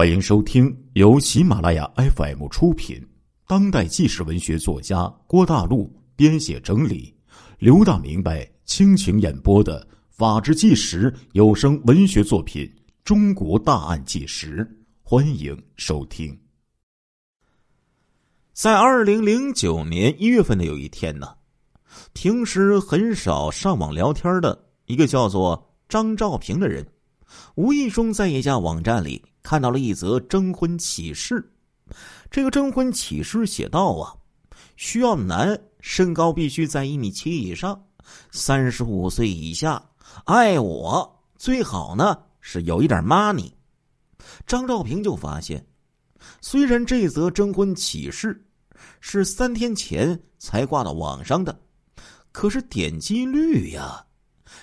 欢迎收听由喜马拉雅 FM 出品、当代纪实文学作家郭大陆编写整理、刘大明白倾情演播的《法制纪实》有声文学作品《中国大案纪实》，欢迎收听。在二零零九年一月份的有一天呢，平时很少上网聊天的一个叫做张兆平的人，无意中在一家网站里。看到了一则征婚启事，这个征婚启事写道啊，需要男身高必须在一米七以上，三十五岁以下，爱我最好呢是有一点 money。张兆平就发现，虽然这则征婚启事是三天前才挂到网上的，可是点击率呀，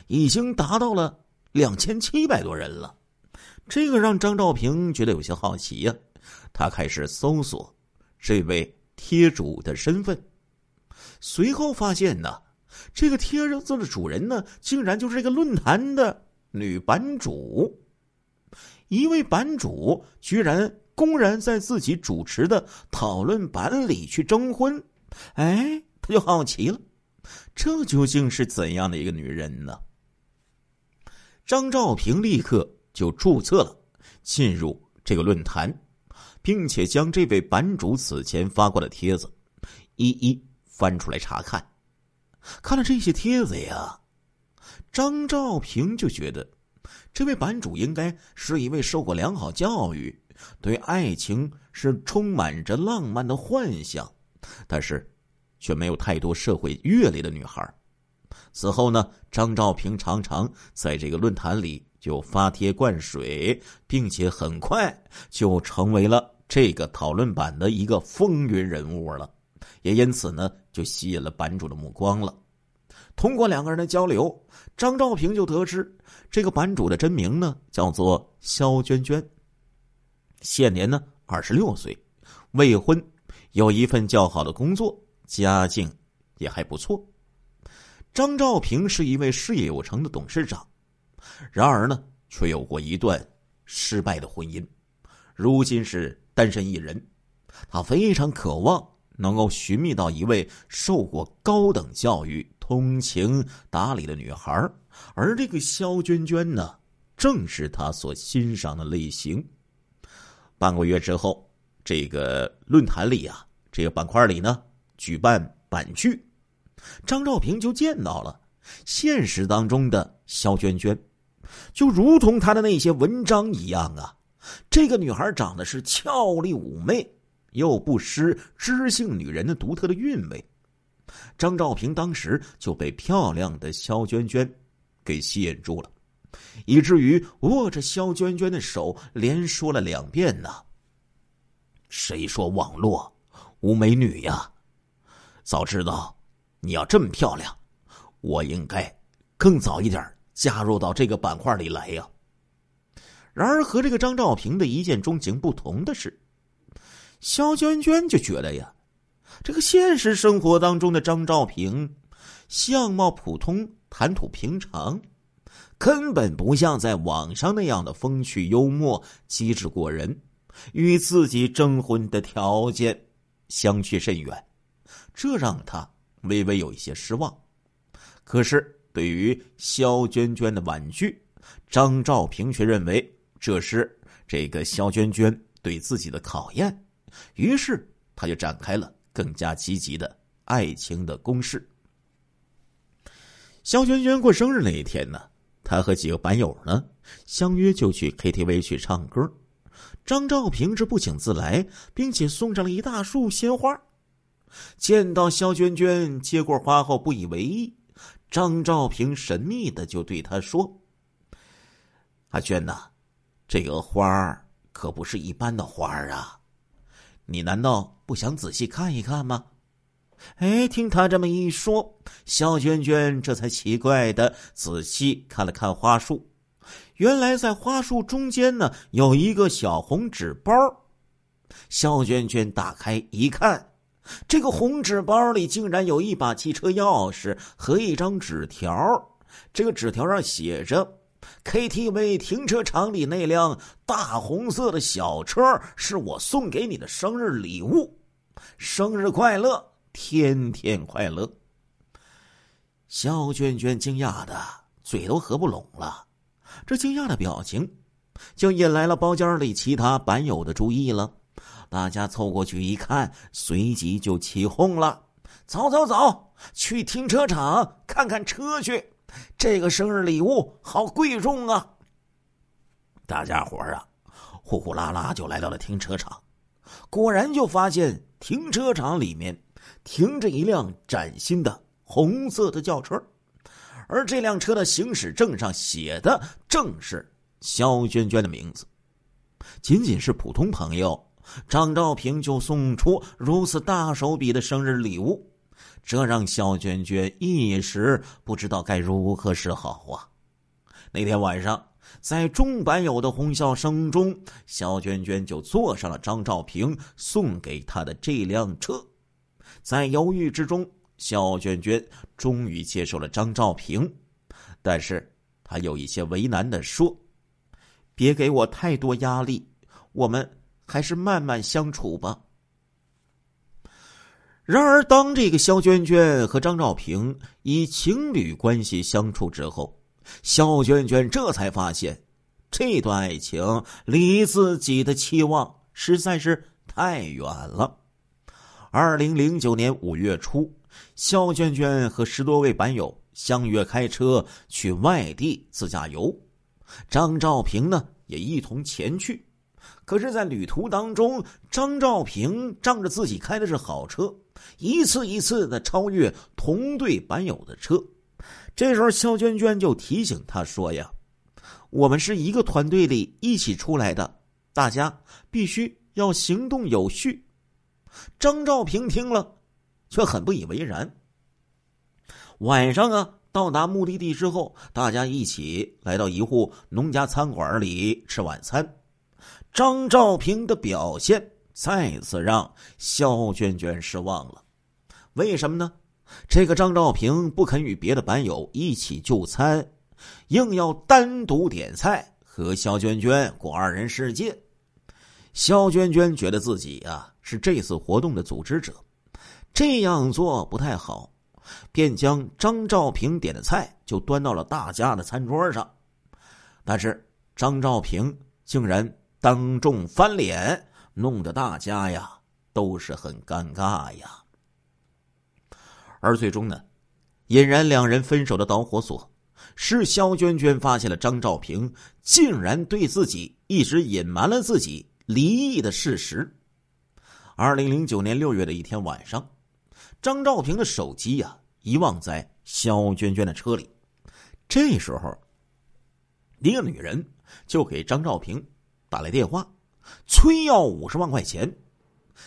已经达到了两千七百多人了。这个让张兆平觉得有些好奇呀，他开始搜索这位贴主的身份，随后发现呢，这个贴子的主人呢，竟然就是这个论坛的女版主。一位版主居然公然在自己主持的讨论版里去征婚，哎，他就好奇了，这究竟是怎样的一个女人呢？张兆平立刻。就注册了，进入这个论坛，并且将这位版主此前发过的帖子一一翻出来查看。看了这些帖子呀，张兆平就觉得，这位版主应该是一位受过良好教育、对爱情是充满着浪漫的幻想，但是却没有太多社会阅历的女孩。此后呢，张兆平常常在这个论坛里。就发帖灌水，并且很快就成为了这个讨论版的一个风云人物了，也因此呢，就吸引了版主的目光了。通过两个人的交流，张兆平就得知这个版主的真名呢叫做肖娟娟，现年呢二十六岁，未婚，有一份较好的工作，家境也还不错。张兆平是一位事业有成的董事长。然而呢，却有过一段失败的婚姻，如今是单身一人。他非常渴望能够寻觅到一位受过高等教育、通情达理的女孩而这个肖娟娟呢，正是他所欣赏的类型。半个月之后，这个论坛里啊，这个板块里呢，举办板剧，张兆平就见到了现实当中的肖娟娟。就如同他的那些文章一样啊，这个女孩长得是俏丽妩媚，又不失知性女人的独特的韵味。张兆平当时就被漂亮的肖娟娟给吸引住了，以至于握着肖娟娟的手连说了两遍呢。谁说网络无美女呀？早知道你要这么漂亮，我应该更早一点加入到这个板块里来呀。然而和这个张兆平的一见钟情不同的是，肖娟娟就觉得呀，这个现实生活当中的张兆平，相貌普通，谈吐平常，根本不像在网上那样的风趣幽默、机智过人，与自己征婚的条件相去甚远，这让他微微有一些失望。可是。对于肖娟娟的婉拒，张兆平却认为这是这个肖娟娟对自己的考验，于是他就展开了更加积极的爱情的攻势。肖娟娟过生日那一天呢，他和几个板友呢相约就去 KTV 去唱歌，张兆平是不请自来，并且送上了一大束鲜花。见到肖娟娟接过花后，不以为意。张兆平神秘的就对他说：“阿娟呐，这个花儿可不是一般的花儿啊，你难道不想仔细看一看吗？”哎，听他这么一说，肖娟娟这才奇怪的仔细看了看花束，原来在花束中间呢有一个小红纸包。肖娟娟打开一看。这个红纸包里竟然有一把汽车钥匙和一张纸条，这个纸条上写着：“，KTV 停车场里那辆大红色的小车是我送给你的生日礼物，生日快乐，天天快乐。肖娟娟惊讶的嘴都合不拢了，这惊讶的表情就引来了包间里其他板友的注意了。大家凑过去一看，随即就起哄了：“走走走，去停车场看看车去！这个生日礼物好贵重啊！”大家伙啊，呼呼啦啦就来到了停车场，果然就发现停车场里面停着一辆崭新的。红色的轿车，而这辆车的行驶证上写的正是肖娟娟的名字。仅仅是普通朋友，张兆平就送出如此大手笔的生日礼物，这让肖娟娟一时不知道该如何是好啊！那天晚上，在众板友的哄笑声中，肖娟娟就坐上了张兆平送给她的这辆车，在犹豫之中。肖娟娟终于接受了张兆平，但是她有一些为难的说：“别给我太多压力，我们还是慢慢相处吧。”然而，当这个肖娟娟和张兆平以情侣关系相处之后，肖娟娟这才发现，这段爱情离自己的期望实在是太远了。二零零九年五月初。肖娟娟和十多位板友相约开车去外地自驾游，张兆平呢也一同前去。可是，在旅途当中，张兆平仗着自己开的是好车，一次一次的超越同队板友的车。这时候，肖娟娟就提醒他说：“呀，我们是一个团队里一起出来的，大家必须要行动有序。”张兆平听了。却很不以为然。晚上啊，到达目的地之后，大家一起来到一户农家餐馆里吃晚餐。张兆平的表现再次让肖娟娟失望了。为什么呢？这个张兆平不肯与别的班友一起就餐，硬要单独点菜和肖娟娟过二人世界。肖娟娟觉得自己啊是这次活动的组织者。这样做不太好，便将张兆平点的菜就端到了大家的餐桌上，但是张兆平竟然当众翻脸，弄得大家呀都是很尴尬呀。而最终呢，引燃两人分手的导火索是肖娟娟发现了张兆平竟然对自己一直隐瞒了自己离异的事实。二零零九年六月的一天晚上。张兆平的手机呀遗忘在肖娟娟的车里，这时候，一个女人就给张兆平打来电话，催要五十万块钱。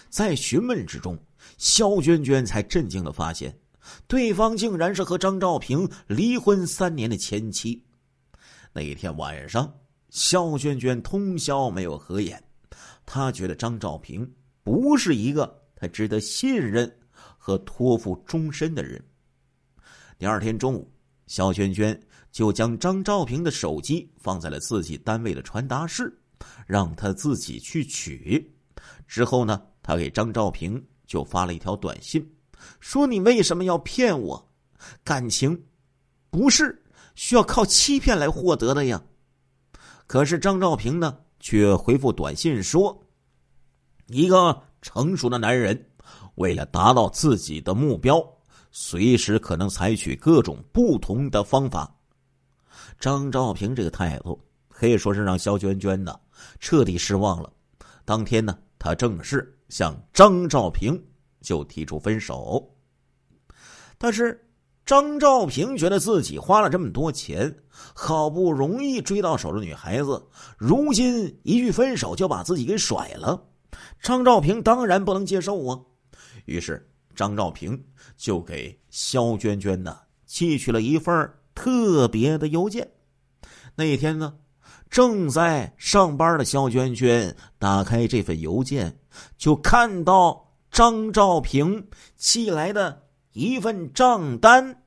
在询问之中，肖娟娟才震惊的发现，对方竟然是和张兆平离婚三年的前妻。那一天晚上，肖娟娟通宵没有合眼，她觉得张兆平不是一个她值得信任。和托付终身的人。第二天中午，肖娟娟就将张兆平的手机放在了自己单位的传达室，让他自己去取。之后呢，他给张兆平就发了一条短信，说：“你为什么要骗我？感情不是需要靠欺骗来获得的呀。”可是张兆平呢，却回复短信说：“一个成熟的男人。”为了达到自己的目标，随时可能采取各种不同的方法。张兆平这个态度可以说是让肖娟娟呢彻底失望了。当天呢，他正式向张兆平就提出分手。但是张兆平觉得自己花了这么多钱，好不容易追到手的女孩子，如今一句分手就把自己给甩了，张兆平当然不能接受啊。于是，张兆平就给肖娟娟呢寄去了一份特别的邮件。那一天呢，正在上班的肖娟娟打开这份邮件，就看到张兆平寄来的一份账单。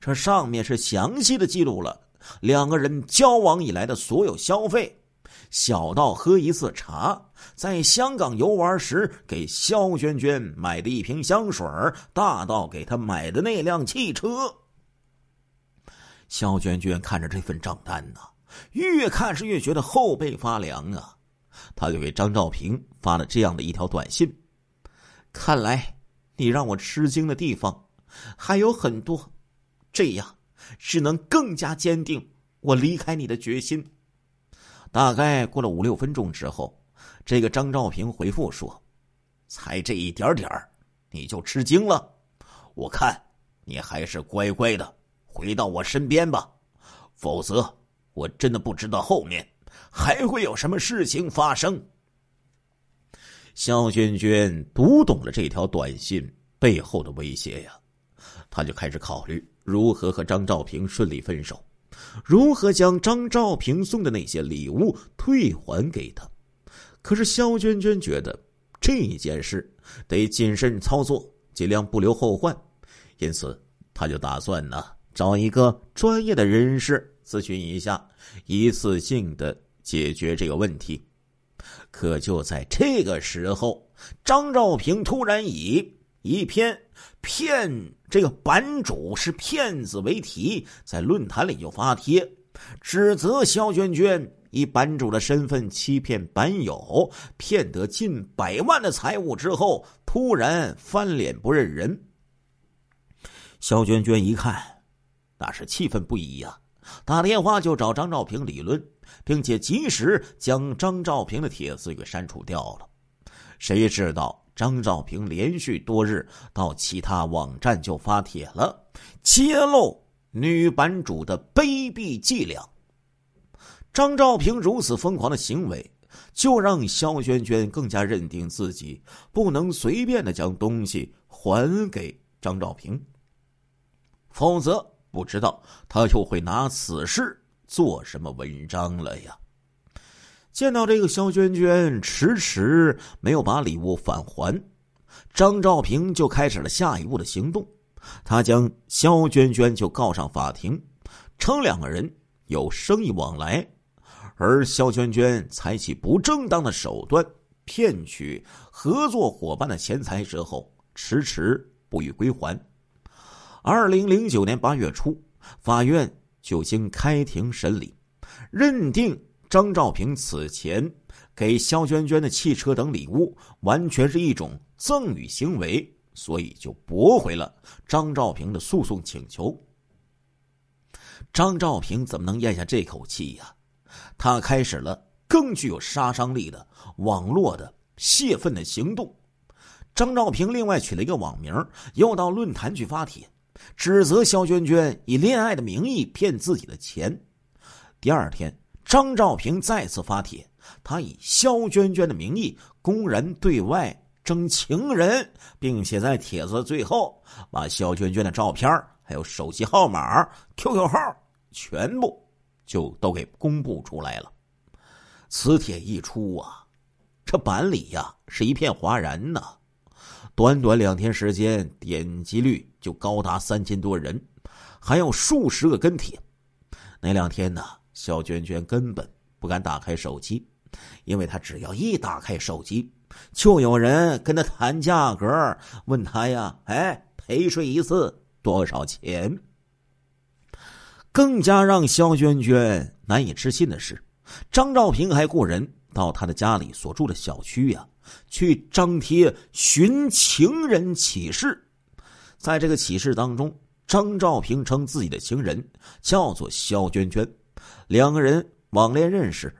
这上面是详细的记录了两个人交往以来的所有消费，小到喝一次茶，在香港游玩时给肖娟娟买的一瓶香水大到给她买的那辆汽车。肖娟娟看着这份账单呢，越看是越觉得后背发凉啊。他就给张兆平发了这样的一条短信：“看来你让我吃惊的地方还有很多，这样只能更加坚定我离开你的决心。”大概过了五六分钟之后，这个张兆平回复说：“才这一点点你就吃惊了？我看你还是乖乖的回到我身边吧，否则我真的不知道后面。”还会有什么事情发生？肖娟娟读懂了这条短信背后的威胁呀，她就开始考虑如何和张兆平顺利分手，如何将张兆平送的那些礼物退还给他。可是肖娟娟觉得这件事得谨慎操作，尽量不留后患，因此她就打算呢找一个专业的人士咨询一下，一次性的。解决这个问题，可就在这个时候，张兆平突然以一篇“骗这个版主是骗子”为题，在论坛里就发帖，指责肖娟娟以版主的身份欺骗版友，骗得近百万的财物之后，突然翻脸不认人。肖娟娟一看，那是气愤不已呀，打电话就找张兆平理论。并且及时将张兆平的帖子给删除掉了。谁知道张兆平连续多日到其他网站就发帖了，揭露女版主的卑鄙伎俩。张兆平如此疯狂的行为，就让肖娟娟更加认定自己不能随便的将东西还给张兆平，否则不知道他就会拿此事。做什么文章了呀？见到这个肖娟娟迟迟没有把礼物返还，张兆平就开始了下一步的行动。他将肖娟娟就告上法庭，称两个人有生意往来，而肖娟娟采取不正当的手段骗取合作伙伴的钱财之后，迟迟不予归还。二零零九年八月初，法院。就经开庭审理，认定张兆平此前给肖娟娟的汽车等礼物完全是一种赠与行为，所以就驳回了张兆平的诉讼请求。张兆平怎么能咽下这口气呀？他开始了更具有杀伤力的网络的泄愤的行动。张兆平另外取了一个网名，又到论坛去发帖。指责肖娟娟以恋爱的名义骗自己的钱。第二天，张兆平再次发帖，他以肖娟娟的名义公然对外征情人，并且在帖子最后把肖娟娟的照片、还有手机号码、QQ 号全部就都给公布出来了。此帖一出啊，这版里呀是一片哗然呐。短短两天时间，点击率就高达三千多人，还有数十个跟帖。那两天呢，肖娟娟根本不敢打开手机，因为她只要一打开手机，就有人跟她谈价格，问她呀：“哎，陪睡一次多少钱？”更加让肖娟娟难以置信的是，张兆平还雇人到他的家里所住的小区呀。去张贴寻情人启事，在这个启事当中，张兆平称自己的情人叫做肖娟娟，两个人网恋认识。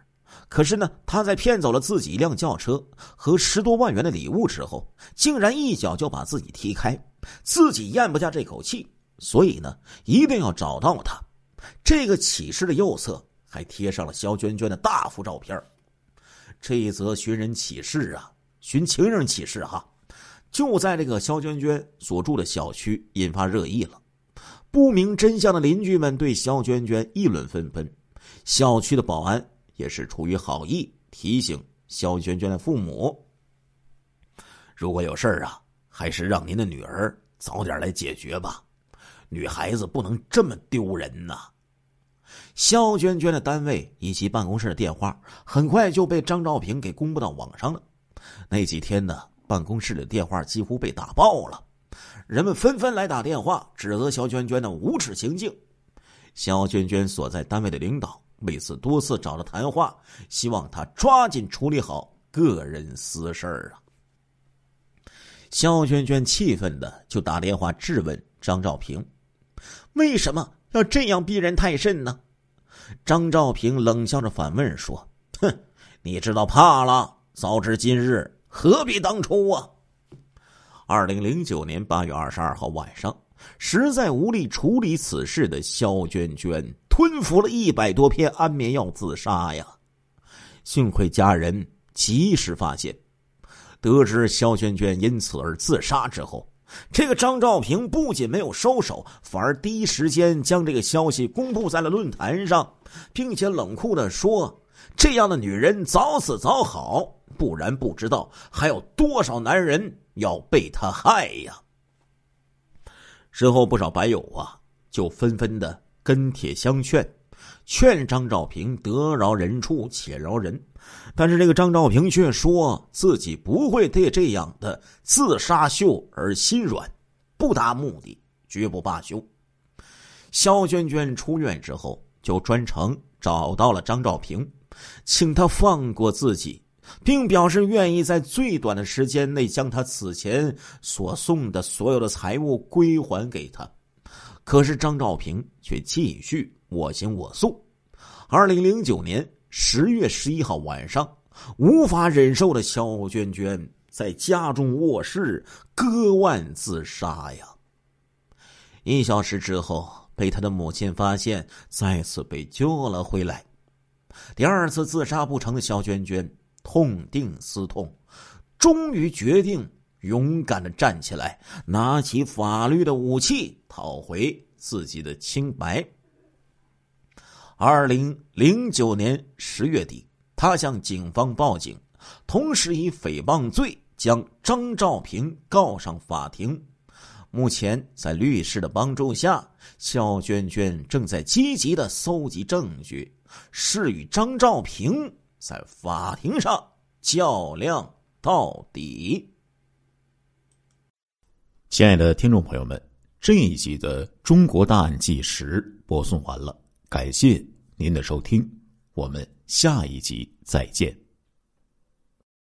可是呢，他在骗走了自己一辆轿车和十多万元的礼物之后，竟然一脚就把自己踢开，自己咽不下这口气，所以呢，一定要找到他。这个启事的右侧还贴上了肖娟娟的大幅照片。这一则寻人启事啊！寻情人启事哈，就在这个肖娟娟所住的小区引发热议了。不明真相的邻居们对肖娟娟议论纷纷，小区的保安也是出于好意提醒肖娟娟的父母：如果有事儿啊，还是让您的女儿早点来解决吧。女孩子不能这么丢人呐。肖娟娟的单位以及办公室的电话很快就被张兆平给公布到网上了。那几天呢，办公室的电话几乎被打爆了，人们纷纷来打电话指责肖娟娟的无耻行径。肖娟娟所在单位的领导为此多次找她谈话，希望她抓紧处理好个人私事儿啊。肖娟娟气愤的就打电话质问张兆平：“为什么要这样逼人太甚呢？”张兆平冷笑着反问说：“哼，你知道怕了，早知今日何必当初啊！”二零零九年八月二十二号晚上，实在无力处理此事的肖娟娟吞服了一百多片安眠药自杀呀。幸亏家人及时发现，得知肖娟娟因此而自杀之后。这个张兆平不仅没有收手，反而第一时间将这个消息公布在了论坛上，并且冷酷的说：“这样的女人早死早好，不然不知道还有多少男人要被她害呀。”身后，不少白友啊就纷纷的跟帖相劝，劝张兆平得饶人处且饶人。但是这个张兆平却说自己不会对这样的自杀秀而心软，不达目的绝不罢休。肖娟娟出院之后，就专程找到了张兆平，请他放过自己，并表示愿意在最短的时间内将他此前所送的所有的财物归还给他。可是张兆平却继续我行我素。二零零九年。十月十一号晚上，无法忍受的肖娟娟在家中卧室割腕自杀呀。一小时之后，被他的母亲发现，再次被救了回来。第二次自杀不成的肖娟娟痛定思痛，终于决定勇敢的站起来，拿起法律的武器，讨回自己的清白。二零零九年十月底，他向警方报警，同时以诽谤罪将张兆平告上法庭。目前，在律师的帮助下，肖娟娟正在积极的搜集证据，是与张兆平在法庭上较量到底。亲爱的听众朋友们，这一集的《中国大案纪实》播送完了。感谢您的收听，我们下一集再见。